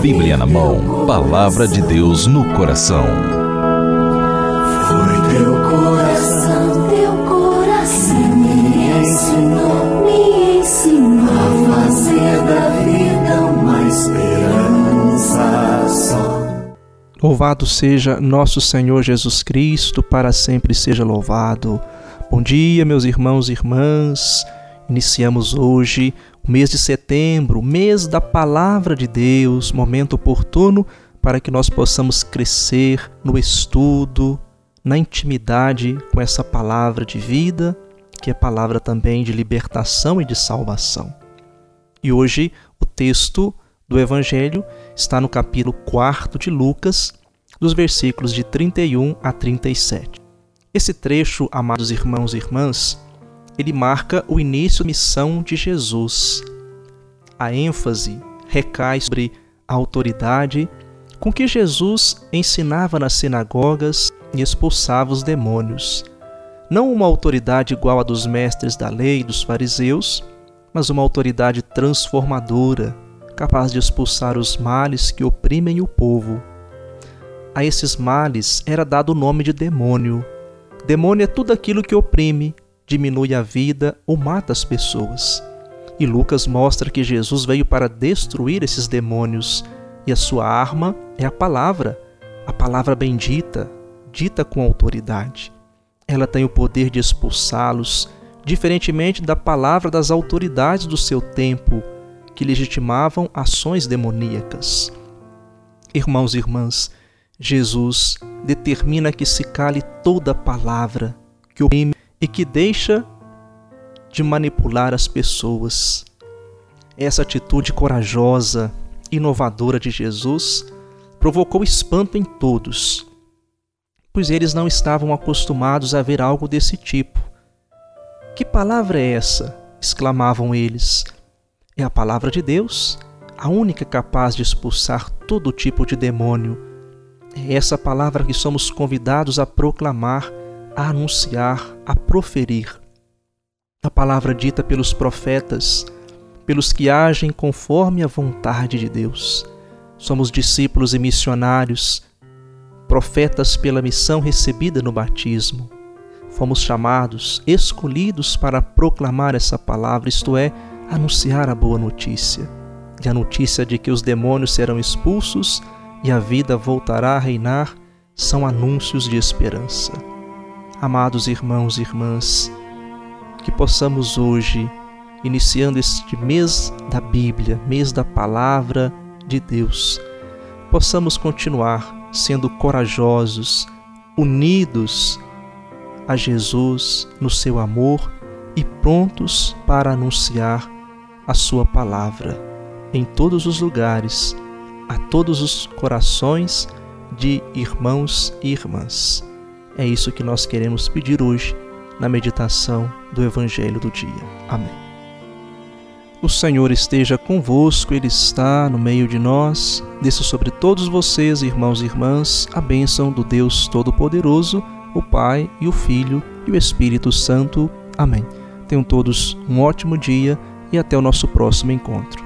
Bíblia na mão, palavra de Deus no coração. Foi teu coração, teu coração me ensinou, me ensinou a fazer da vida uma esperança só. Louvado seja nosso Senhor Jesus Cristo, para sempre seja louvado. Bom dia, meus irmãos e irmãs. Iniciamos hoje o mês de setembro, mês da palavra de Deus, momento oportuno para que nós possamos crescer no estudo, na intimidade com essa palavra de vida, que é palavra também de libertação e de salvação. E hoje o texto do Evangelho está no capítulo 4 de Lucas, dos versículos de 31 a 37. Esse trecho, amados irmãos e irmãs, ele marca o início da missão de Jesus. A ênfase recai sobre a autoridade com que Jesus ensinava nas sinagogas e expulsava os demônios. Não uma autoridade igual à dos mestres da lei e dos fariseus, mas uma autoridade transformadora, capaz de expulsar os males que oprimem o povo. A esses males era dado o nome de demônio. Demônio é tudo aquilo que oprime, diminui a vida ou mata as pessoas. E Lucas mostra que Jesus veio para destruir esses demônios e a sua arma é a palavra, a palavra bendita, dita com autoridade. Ela tem o poder de expulsá-los, diferentemente da palavra das autoridades do seu tempo, que legitimavam ações demoníacas. Irmãos e irmãs, Jesus determina que se cale toda palavra que oprime e que deixa de manipular as pessoas. Essa atitude corajosa, inovadora de Jesus provocou espanto em todos, pois eles não estavam acostumados a ver algo desse tipo. Que palavra é essa? exclamavam eles. É a palavra de Deus, a única capaz de expulsar todo tipo de demônio. É essa palavra que somos convidados a proclamar a anunciar, a proferir. A palavra dita pelos profetas, pelos que agem conforme a vontade de Deus. Somos discípulos e missionários, profetas pela missão recebida no batismo. Fomos chamados, escolhidos para proclamar essa palavra, isto é, anunciar a boa notícia. E a notícia de que os demônios serão expulsos e a vida voltará a reinar são anúncios de esperança. Amados irmãos e irmãs, que possamos hoje, iniciando este mês da Bíblia, mês da Palavra de Deus, possamos continuar sendo corajosos, unidos a Jesus no seu amor e prontos para anunciar a Sua palavra em todos os lugares, a todos os corações de irmãos e irmãs. É isso que nós queremos pedir hoje na meditação do Evangelho do dia. Amém. O Senhor esteja convosco, Ele está no meio de nós. Desça sobre todos vocês, irmãos e irmãs, a bênção do Deus Todo-Poderoso, o Pai e o Filho e o Espírito Santo. Amém. Tenham todos um ótimo dia e até o nosso próximo encontro.